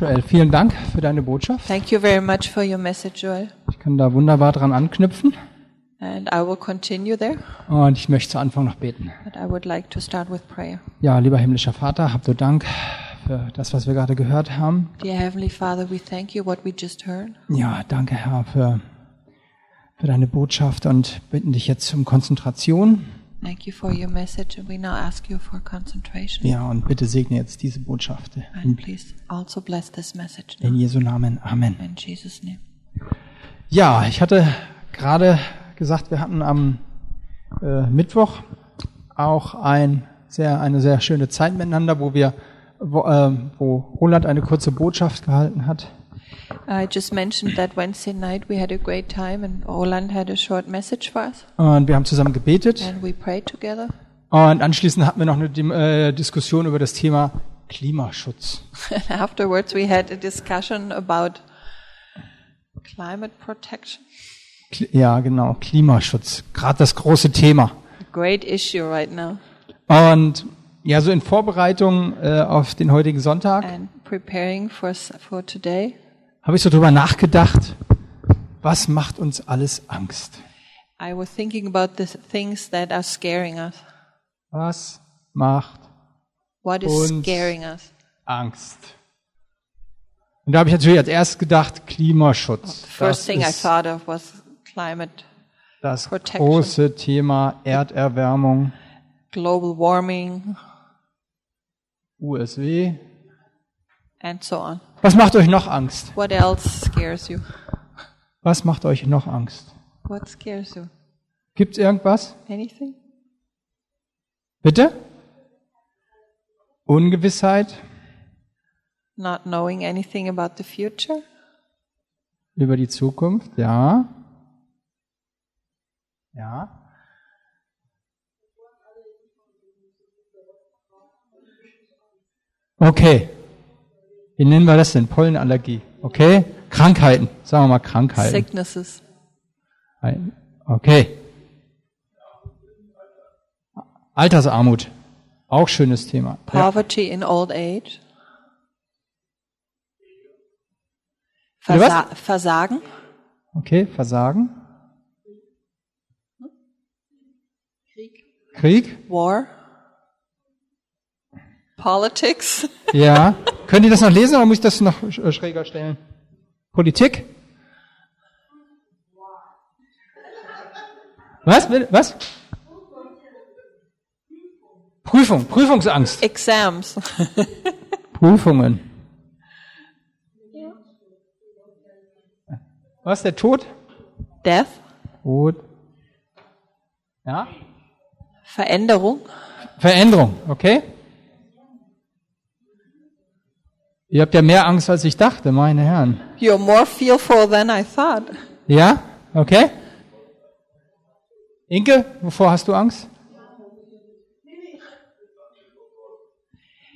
Joel, vielen Dank für deine Botschaft. Thank you very much for your message, Joel. Ich kann da wunderbar dran anknüpfen. And I will continue there, Und ich möchte zu Anfang noch beten. but I would like to start with prayer. Ja, lieber himmlischer Vater, habt du Dank für das, was wir gerade gehört haben. Dear Heavenly Father, we thank you what we just heard. Ja, danke Herr für, für deine Botschaft und bitten dich jetzt um Konzentration. Thank you for your message, and we now ask you for concentration. Ja, und bitte segne jetzt diese Botschaft. And please also bless this message In now. Jesu Namen. Amen. In Jesus' name. Ja, ich hatte gerade gesagt, wir hatten am äh, Mittwoch auch ein sehr, eine sehr schöne Zeit miteinander, wo wir, wo, ähm, wo Roland eine kurze Botschaft gehalten hat. I just mentioned that Wednesday night we had a great time, and Roland had a short message for us, Und wir haben zusammen gebetet. and we prayed together. Und anschließend hatten wir noch eine äh, Diskussion über das Thema Klimaschutz. And afterwards, we had a discussion about climate protection, Kli- Ja, genau, Klimaschutz. Gerade das große Thema. a great issue right now. Und ja, so in Vorbereitung äh, auf den heutigen Sonntag And preparing for for today, habe ich so drüber nachgedacht, was macht uns alles Angst? I was thinking about the things that are scaring us. Was macht What is Uns- scaring us? Angst? Und da habe ich natürlich als erstes gedacht, Klimaschutz. First Das thing I ist thought of was climate, das Protection. große Thema Erderwärmung, global warming, USW. and so on. Was macht euch noch Angst? What else scares you? Was macht euch noch Angst? What scares you? Gibt's irgendwas? Anything? Bitte? Ungewissheit Not knowing anything about the future? über die Zukunft, ja. Ja. Okay. Wie nennen wir das denn? Pollenallergie. Okay. Krankheiten. Sagen wir mal Krankheiten. Sicknesses. Okay. Altersarmut. Auch schönes Thema. Ja. Poverty in old age? Versa Versagen? Okay, Versagen. Krieg. War? Politics? Ja. Könnt ihr das noch lesen oder muss ich das noch äh, schräger stellen? Politik? Was? Was? Prüfung, Prüfungsangst. Exams? Prüfungen. Was, der Tod? Death? Tod. Ja? Veränderung? Veränderung, okay? Ihr habt ja mehr Angst, als ich dachte, meine Herren. You're more fearful than I thought. Ja? Okay? Inke, wovor hast du Angst?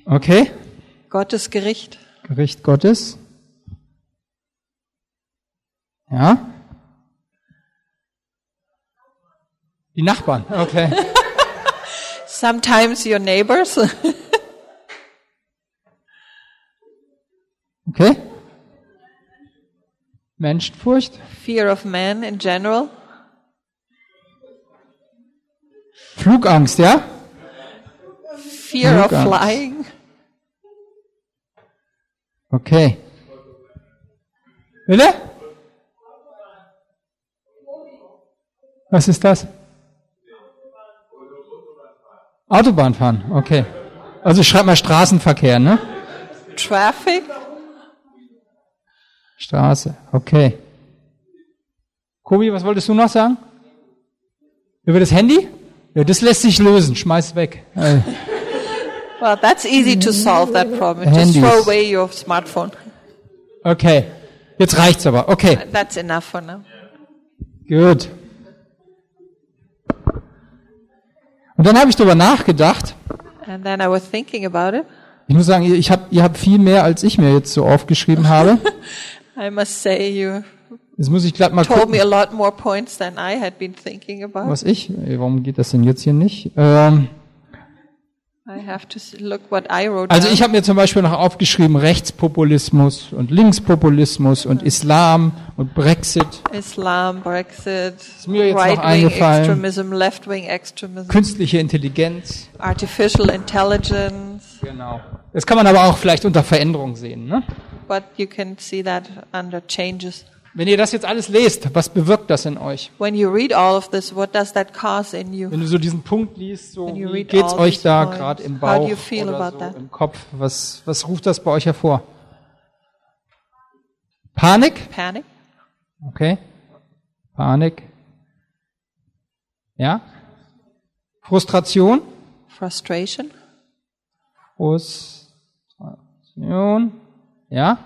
Okay? Gottes Gericht? Gericht Gottes. Ja? Die Nachbarn, okay. Sometimes your neighbors? Okay? Menschenfurcht? Fear of man in general? Flugangst, ja? Fear of Flugangst. flying? Okay. Bitte? Was ist das? Autobahn fahren, okay. Also schreib mal Straßenverkehr, ne? Traffic? Straße, okay. Kobi, was wolltest du noch sagen? Über das Handy? Ja, das lässt sich lösen, schmeiß weg. Äh, Well, that's easy to solve that problem. Just Handys. throw away your smartphone. Okay, jetzt reicht's aber. Okay, That's enough for now. gut. Und dann habe ich darüber nachgedacht. And then I was thinking about it. Ich muss sagen, ich hab, ihr habt viel mehr, als ich mir jetzt so aufgeschrieben habe. I must say you Jetzt muss ich glatt mal told gucken, me a lot more points than I had been thinking about. was ich. Warum geht das denn jetzt hier nicht? Ähm, I have to s- look what I wrote Also ich habe mir zum Beispiel noch aufgeschrieben Rechtspopulismus und Linkspopulismus und Islam und Brexit, Islam, Brexit, mir jetzt noch right-wing eingefallen. extremism, left-wing extremism, künstliche Intelligenz. artificial intelligence. Genau. Das kann man aber auch vielleicht unter Veränderung sehen. Ne? But you can see that under changes. Wenn ihr das jetzt alles lest, was bewirkt das in euch? This? Wenn du so diesen Punkt liest, so wie geht's euch da gerade im Bauch oder so that? im Kopf? Was, was ruft das bei euch hervor? Panik? Panic, Okay. Panik. Ja? Frustration? frustration, Frustration. Ja?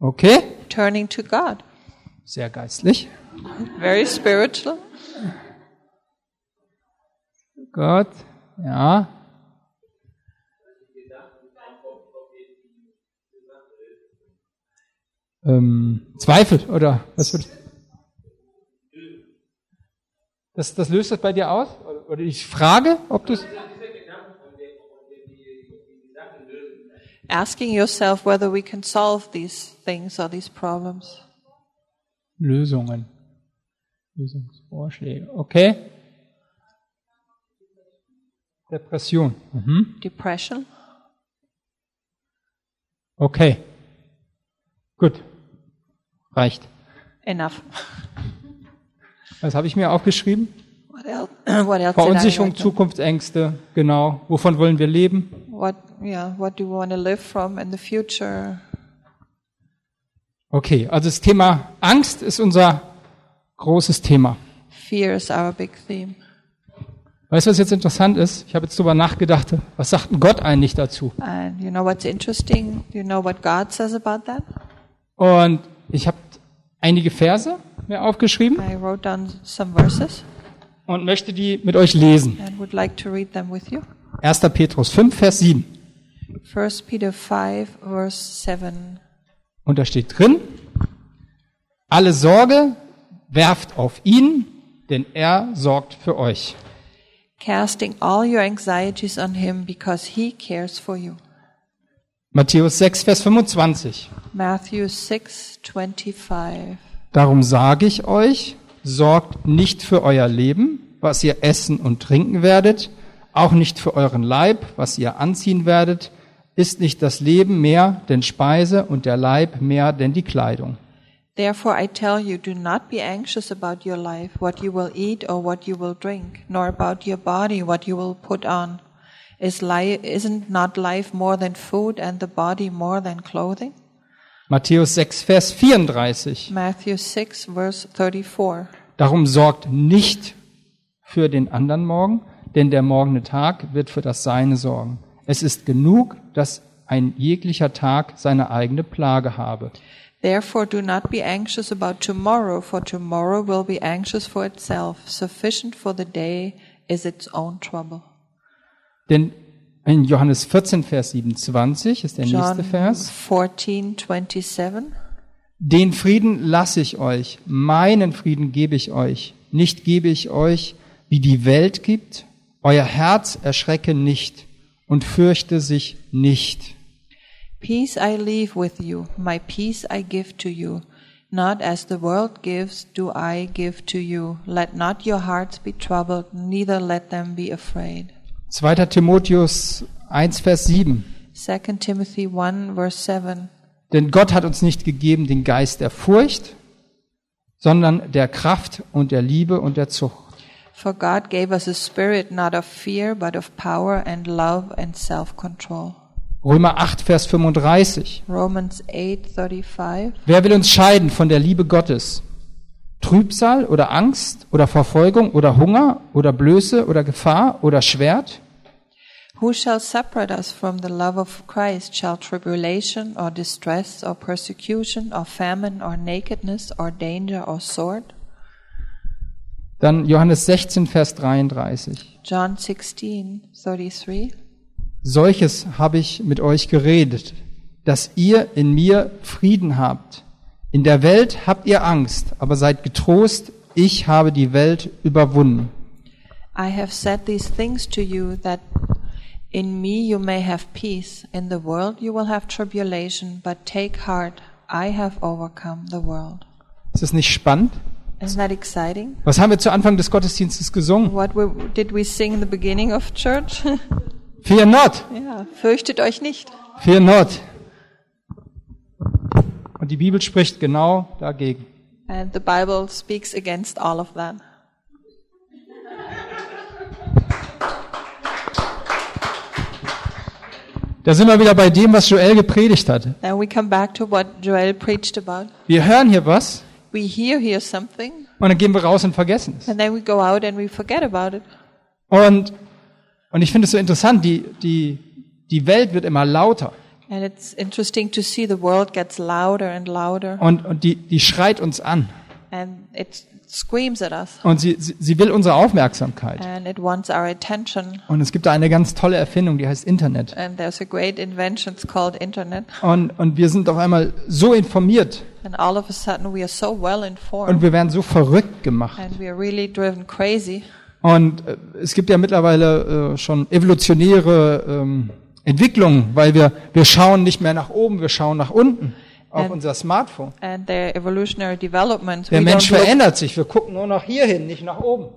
Okay. turning to God. Sehr geistlich. Very spiritual. Gott. Ja. Ähm, Zweifel oder was wird? Das, das löst das bei dir aus? Oder- Oder ich frage, ob du es. Asking yourself whether we can solve these things or these problems. Lösungen. Lösungsvorschläge. Okay. Depression. Mhm. Depression. Okay. Gut. Reicht. Enough. Was habe ich mir aufgeschrieben? What else? Verunsicherung? Zukunftsängste. Genau. Wovon wollen wir leben? What? Yeah. What do we want to live from in the future? Okay. Also das Thema Angst ist unser großes Thema. Fear is our big theme. Weißt du, was jetzt interessant ist? Ich habe jetzt darüber nachgedacht. Was sagt Gott eigentlich dazu? And you know what's interesting? Do you know what God says about that? Und ich habe einige Verse mir aufgeschrieben I wrote down some verses und möchte die mit euch lesen. and would like to read them with you. 1. Petrus 5, Vers 7. 1 Peter 5, verse 7. Und da steht drin, alle Sorge werft auf ihn, denn er sorgt für euch. Casting all your anxieties on him because he cares for you. Matthäus 6, Vers 25. Matthew 6, 25. Darum sage ich euch, sorgt nicht für euer Leben, was ihr essen und trinken werdet, auch nicht für euren Leib, was ihr anziehen werdet, ist nicht das Leben mehr denn Speise und der Leib mehr denn die Kleidung. Therefore I tell you, do not be anxious about your life, what you will eat or what you will drink, nor about your body, what you will put on. Is li- isn't not life more than food and the body more than clothing? Matthäus 6, Vers 34. Matthew 6, verse 34. Darum sorgt nicht für den anderen Morgen, denn der morgende Tag wird für das Seine sorgen. Es ist genug, dass ein jeglicher Tag seine eigene Plage habe. Therefore do not be anxious about tomorrow, for tomorrow will be anxious for itself. Sufficient for the day is its own trouble. Denn in Johannes 14, Vers 27 ist der John nächste Vers. 14, 27. Den Frieden lasse ich euch, meinen Frieden gebe ich euch. Nicht gebe ich euch, wie die Welt gibt. Euer Herz erschrecke nicht und fürchte sich nicht. Peace I leave with you, my peace I give to you. Not as the world gives, do I give to you. Let not your hearts be troubled, neither let them be afraid. 2. Timotheus 1, Vers 7. 2 Timothy 1, verse 7. Denn Gott hat uns nicht gegeben den Geist der Furcht, sondern der Kraft und der Liebe und der Zucht. For God gave us a spirit not of fear, but of power and love and self-control. Römer 8, Vers 35. Romans 8:35 Wer will uns scheiden von der Liebe Gottes? Trübsal oder Angst oder Verfolgung oder Hunger oder Blöße oder Gefahr oder Schwert? Who shall separate us from the love of Christ? Shall tribulation or distress or persecution or famine or nakedness or danger or sword? Dann Johannes 16, Vers 33. John 16:33 Solches habe ich mit euch geredet, dass ihr in mir Frieden habt. In der Welt habt ihr Angst, aber seid getrost, ich habe die Welt überwunden. I have said these things to you that in me you may have peace. In the world you will have tribulation, but take heart, I have overcome the world. Ist das nicht spannend? Isn't that exciting? Was haben wir zu Anfang des Gottesdienstes gesungen? What we, did we sing in the beginning of church? Fear not, ja, fürchtet euch nicht. fear not. Und die Bibel spricht genau dagegen. And the Bible speaks against all of that. Da sind wir wieder bei dem, was Joel gepredigt hat. Then we come back to what Joel preached about. Wir hören hier was We hear here something, und dann gehen wir raus und vergessen es. and then we go out and we forget about it. Und, und ich finde es so interessant, die, die, die Welt wird immer lauter And it's interesting to see the world gets louder and louder, und, und die, die schreit uns an. and it screams at us, Und sie, sie, sie will unsere Aufmerksamkeit. and it wants our attention. Und es gibt da eine ganz tolle Erfindung, die heißt Internet. And there's a great invention it's called internet, Und, und wir sind auf einmal so informiert and all of a sudden we are so well und informed, wir werden so verrückt gemacht. and we are really driven crazy. Und äh, es gibt ja mittlerweile äh, schon evolutionäre ähm, Entwicklungen, weil wir, wir schauen nicht mehr nach oben, wir schauen nach unten auf Ähm, unser Smartphone. And. Der we Mensch verändert sich, wir gucken nur nach hier hin, nicht nach oben.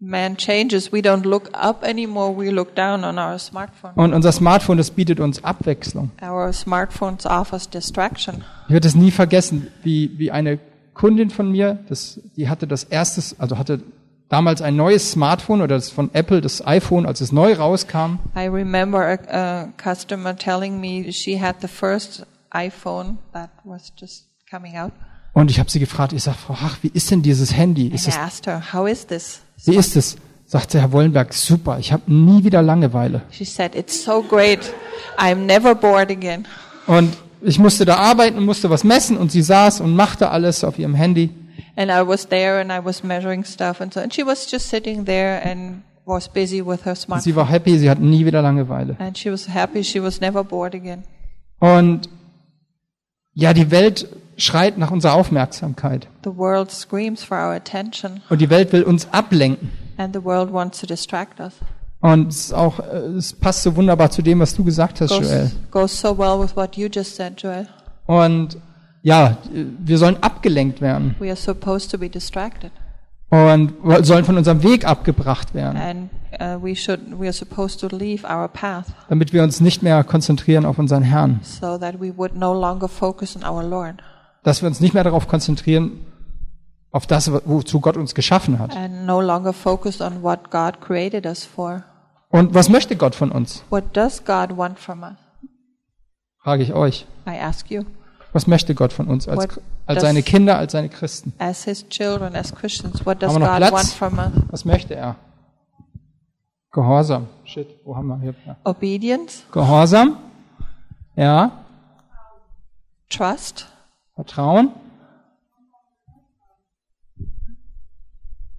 man changes. We don't look up anymore. We look down on our smartphone. Und unser Smartphone, das bietet uns Abwechslung. Our smartphones offers distraction. Ich werde es nie vergessen, wie, wie eine Kundin von mir, das, die hatte das erstes, also hatte damals ein neues Smartphone oder das von Apple, das iPhone, als es neu rauskam. I remember a, a customer telling me she had the first iPhone that was just coming out. Und ich habe sie gefragt, ich sage, Frau Hach, wie ist denn dieses Handy? And Ist I das, asked her, "How is this?" wie ist es? Sagte Herr Wollenberg, super, ich habe nie wieder Langeweile. She said, "It's so great. I'm never bored again." Und ich musste da arbeiten und musste was messen und sie saß und machte alles auf ihrem Handy. And I was there and I was measuring stuff and so. And she was just sitting there and was busy with her Und smartphone. sie war happy, sie hat nie wieder Langeweile. And she was happy. She was never bored again. Und ja, die Welt schreit nach unserer Aufmerksamkeit. The world screams for our attention, Und die Welt will uns ablenken. and the world wants to distract us. Und es auch, äh, es passt so wunderbar zu dem, was du gesagt hast, Joel. Goes, goes so well with what you just said, Joel. Und ja, wir sollen abgelenkt werden We are supposed to be distracted, und sollen von unserem Weg abgebracht werden, and uh, we should. We are supposed to leave our path damit wir uns nicht mehr konzentrieren auf unseren Herrn, so that we would no longer focus on our Lord, dass wir uns nicht mehr darauf konzentrieren, auf das, wozu Gott uns geschaffen hat. and no longer focus on what God created us for. Und was möchte Gott von uns? What does God want from us? Frage ich euch. I ask you, Was möchte Gott von uns als, als seine Kinder, als seine Christen? as His children, as Christians, what does Haben wir noch God Platz? want from us? Was möchte er? Gehorsam. Shit, wo haben wir hier? Ja. Obedience, Gehorsam. Ja. trust, Vertrauen.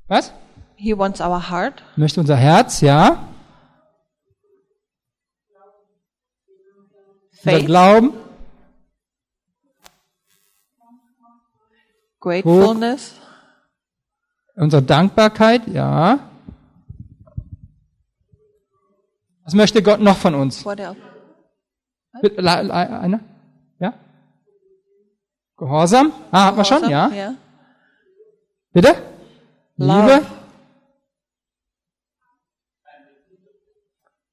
Was? He wants our heart, Möchte unser Herz, ja. Unser faith, Glauben. Gratefulness, Unsere Dankbarkeit, ja. Was möchte Gott noch von uns? la- la- Einer? Ja? Gehorsam? Ah, hat man schon, ja? Yeah. Bitte? Love. Liebe?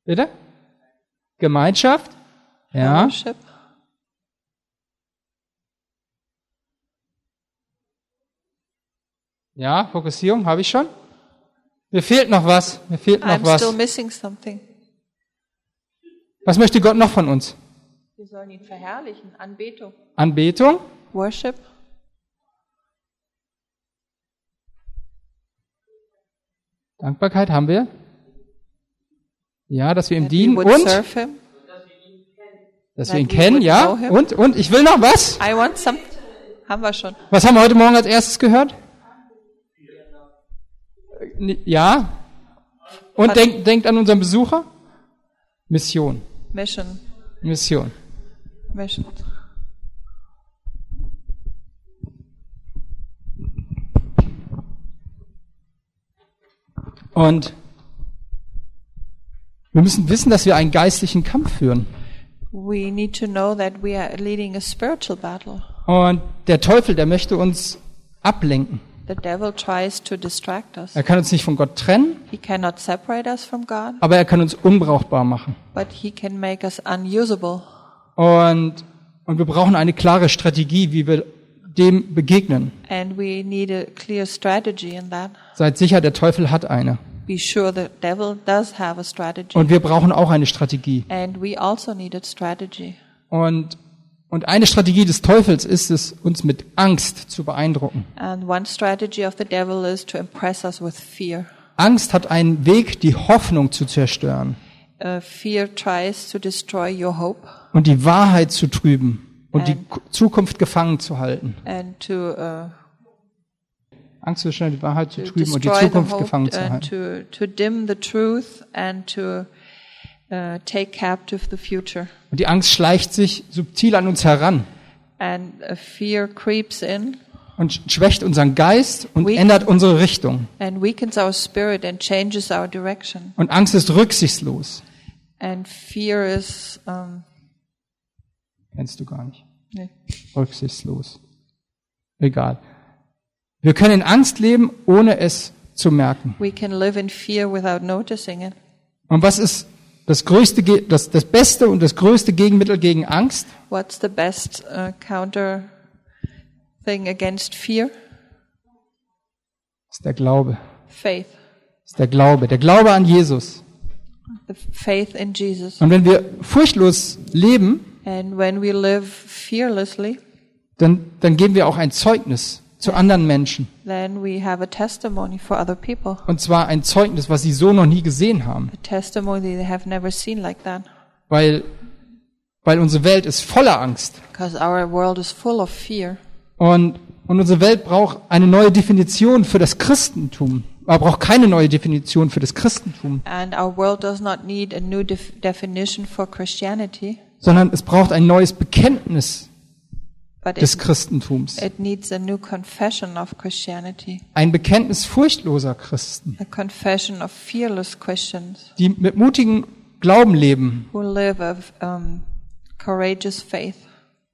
Bitte? Gemeinschaft? Ja. Fellowship, Ja, Fokussierung habe ich schon. Mir fehlt noch was. Mir fehlt noch I'm was. still missing something. Was möchte Gott noch von uns? Wir sollen ihn verherrlichen, Anbetung, Anbetung? Worship, Dankbarkeit haben wir. Ja, dass wir ihm that dienen und dass wir ihn kennen, would ja. know him. Und, und, ich will noch was. I want some. Haben wir schon. Was haben wir heute Morgen als erstes gehört? Ja. Und denkt, an unseren Besucher. Mission. Mission, Mission. Mission. Und Wir müssen wissen, dass wir einen geistlichen Kampf führen. We need to know that we are leading a spiritual battle. Und der Teufel, der möchte uns ablenken. The devil tries to distract us. Er kann uns nicht von Gott trennen, He cannot separate us from God, aber er kann uns unbrauchbar machen. but he can make us unusable. Und, und wir brauchen eine klare Strategie, wie wir dem begegnen. And we need a clear strategy in that. Seid sicher, der Teufel hat eine. Be sure the devil does have a strategy. Und wir brauchen auch eine Strategie. And we also need a strategy. Und, und eine Strategie des Teufels ist es, uns mit Angst zu beeindrucken. And one strategy of the devil is to impress us with fear. Angst hat einen Weg, die Hoffnung zu zerstören Uh, fear tries to destroy your hope und die Wahrheit zu trüben und die Ähm. K- Zukunft gefangen zu halten. and to uh, Angst zu zerstören, die Wahrheit zu trüben und die Zukunft gefangen zu and halten. to, to uh, take captive the future. Und die Angst schleicht sich subtil an uns heran And fear creeps in und sch- schwächt unseren Geist und We- ändert unsere Richtung. and weakens our spirit and changes our direction. Und Angst ist rücksichtslos. And fear is um, Kennst du gar nicht. nee. Rücksichtslos. Egal. Wir können in Angst leben, ohne es zu merken. we can live in fear without noticing it. Und was ist das größte, das, das beste und das größte Gegenmittel gegen Angst? What's the best uh, counter thing against fear? Ist der Glaube. Faith. Ist der Glaube. Der Glaube an Jesus. The faith in Jesus. Und wenn wir furchtlos leben, And when we live fearlessly, dann, dann geben wir auch ein Zeugnis zu anderen Menschen. then we have a testimony for other people. Und zwar ein Zeugnis, was sie so noch nie gesehen haben. A testimony they have never seen like that. Weil, weil unsere Welt ist voller Angst. Because our world is full of fear. Und, und unsere Welt braucht eine neue Definition für das Christentum. Aber braucht keine neue Definition für das Christentum, And our world does not need a new def- definition for Christianity, sondern es braucht ein neues Bekenntnis des Christentums. it needs a new confession of Christianity. Ein Bekenntnis furchtloser Christen, A confession of fearless Christians die mit mutigem Glauben leben. who live a courageous faith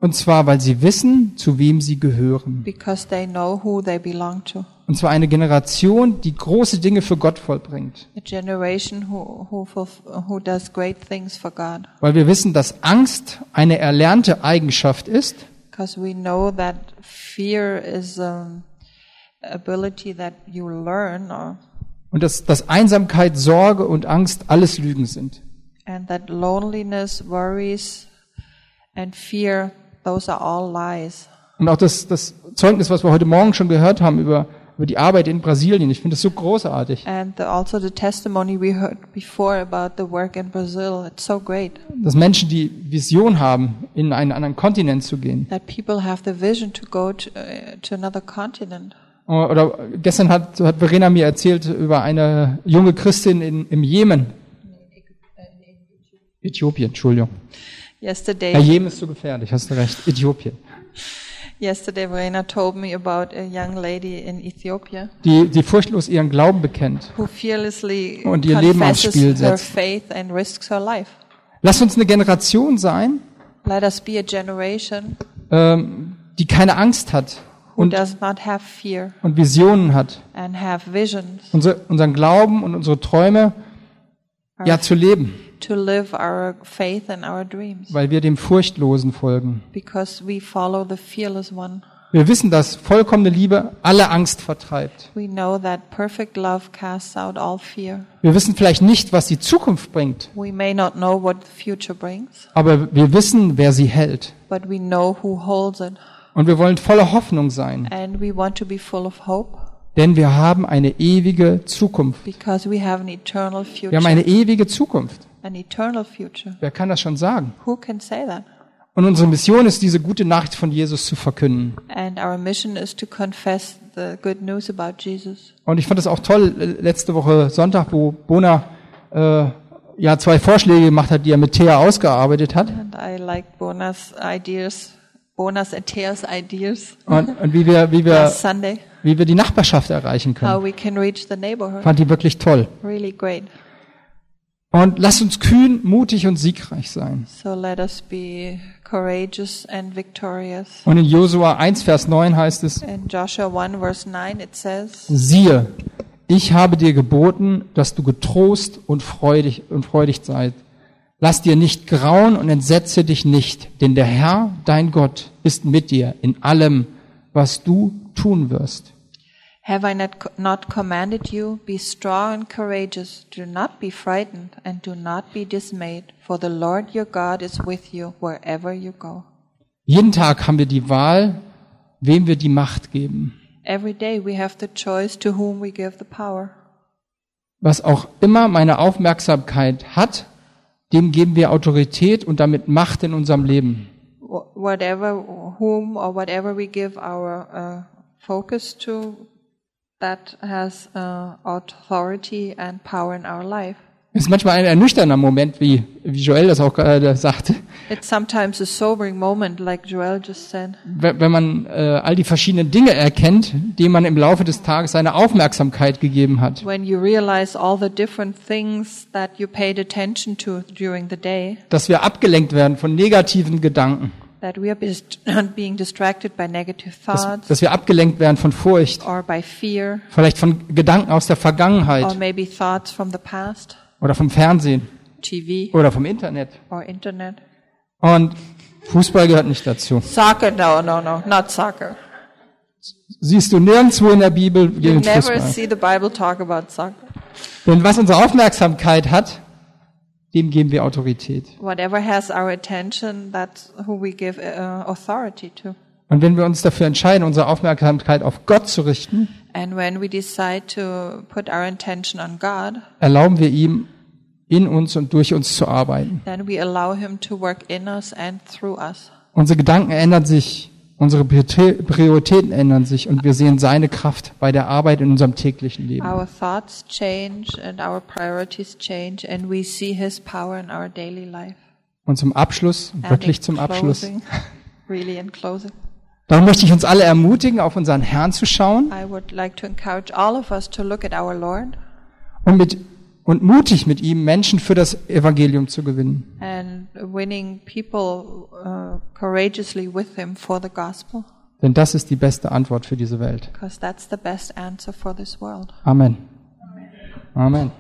Und zwar, weil sie wissen, zu wem sie gehören. because they know who they belong to. Und zwar eine Generation, die große Dinge für Gott vollbringt. A generation who, who, who does great things for God. Weil wir wissen, dass Angst eine erlernte Eigenschaft ist Because we know that fear is um, ability that you learn or und dass, dass Einsamkeit, Sorge und Angst alles Lügen sind. and that loneliness, worries, and fear, those are all lies. Und auch das, das Zeugnis, was wir heute Morgen schon gehört haben über, über die Arbeit in Brasilien, ich finde das so großartig. And the, also the testimony we heard before about the work in Brazil, it's so great Dass Menschen die Vision haben, in einen anderen Kontinent zu gehen. that people have the vision to go to, uh, to another continent. Oder gestern hat, hat Verena mir erzählt über eine junge Christin in, im Jemen. Äthiopien, Entschuldigung. Yesterday, Ja, Jemen ist so gefährlich, hast du recht. Äthiopien. Yesterday Verena told me about a young lady in Ethiopia Die, die furchtlos ihren Glauben bekennt. who fearlessly Und ihr Leben aufs Spiel her setzt. faith and risks her life. Lass uns eine Generation sein, Let us be a generation ähm, die keine Angst hat und, does not have fear und Visionen hat. and have visions Unser, unseren Glauben und unsere Träume ja zu leben, to live our faith and our dreams weil wir dem Furchtlosen folgen. because we follow the fearless one. Wir wissen, dass vollkommene Liebe alle Angst vertreibt. We know that perfect love casts out all fear. Wir wissen vielleicht nicht, was die Zukunft bringt, We may not know what the future brings, aber wir wissen, wer sie hält. but we know who holds it. Und wir wollen voller Hoffnung sein, And we want to be full of hope denn wir haben eine ewige Zukunft. because we have an eternal Wir haben future. eine ewige Zukunft. An eternal future. Wer kann das schon sagen? Who can say that? Und unsere Mission ist, diese gute Nachricht von Jesus zu verkünden. And our mission is to confess the good news about Jesus. Und ich fand es auch toll, äh, letzte Woche Sonntag, wo Bona äh, ja zwei Vorschläge gemacht hat, die er mit Thea ausgearbeitet hat. And I like Bona's ideas, Bona's and Thea's ideas Und, und wie wir, wie wir, wie wir die Nachbarschaft erreichen können. how we can reach the neighborhood. Fand die wirklich toll. Really great. Und lasst uns kühn, mutig und siegreich sein. So let us be courageous and victorious. Und in Josua 1, Vers 9 heißt es, In Joshua 1 verse 9 it says, siehe, ich habe dir geboten, dass du getrost und freudig, und freudig seid. Lass dir nicht grauen und entsetze dich nicht, denn der Herr, dein Gott, ist mit dir in allem, was du tun wirst. Have I not, not commanded you? Be strong and courageous. Do not be frightened and do not be dismayed, for the Lord your God is with you wherever you go. Jeden Tag haben wir die Wahl, wem wir die Macht geben. Every day we have the choice to whom we give the power. Was auch immer meine Aufmerksamkeit hat, dem geben wir Autorität und damit Macht in unserem Leben. Wh- Whatever, whom or whatever we give our uh, focus to, that has uh, authority and power in our life. Es ist manchmal ein ernüchternder Moment, wie, wie Joel das auch gerade sagte, It's sometimes a sobering moment, like Joel just said. wenn wenn man äh, all die verschiedenen Dinge erkennt, denen man im Laufe des Tages seine Aufmerksamkeit gegeben hat. When you realize all the different things that you paid attention to during the day, Dass wir abgelenkt werden von negativen Gedanken. That we are bes- being distracted by negative Dass, thoughts dass wir abgelenkt werden von Furcht. or by fear Vielleicht von Gedanken aus der or Vergangenheit maybe thoughts from the past, oder vom Fernsehen TV oder vom Internet. or internet. Und Fußball gehört nicht dazu. Soccer, no, no, no, not soccer. Siehst du nirgendwo in der Bibel You gegen never Fußball. see the Bible talk about soccer. Denn was unsere Aufmerksamkeit hat, dem geben wir Autorität. Whatever has our attention, that's who we give uh, authority to. Und wenn wir uns dafür entscheiden, unsere Aufmerksamkeit auf Gott zu richten, And when we decide to put our intention on God, erlauben wir ihm, in uns und durch uns zu arbeiten. then we allow Him to work in us and through us. Unsere Gedanken ändern sich, unsere Prioritä- Prioritäten ändern sich und wir sehen seine Kraft bei der Arbeit in unserem täglichen Leben. Our thoughts change and our priorities change, and we see His power in our daily life. Und zum Abschluss, And wirklich zum Abschluss, really in closing, darum möchte ich uns alle ermutigen, auf unseren Herrn zu schauen I would like to encourage all of us to look at our Lord und mit und mutig mit ihm Menschen für das Evangelium zu gewinnen. and winning people uh, courageously with Him for the gospel, Denn das ist die beste Antwort für diese Welt. because that's the best answer for this world. Amen. Amen.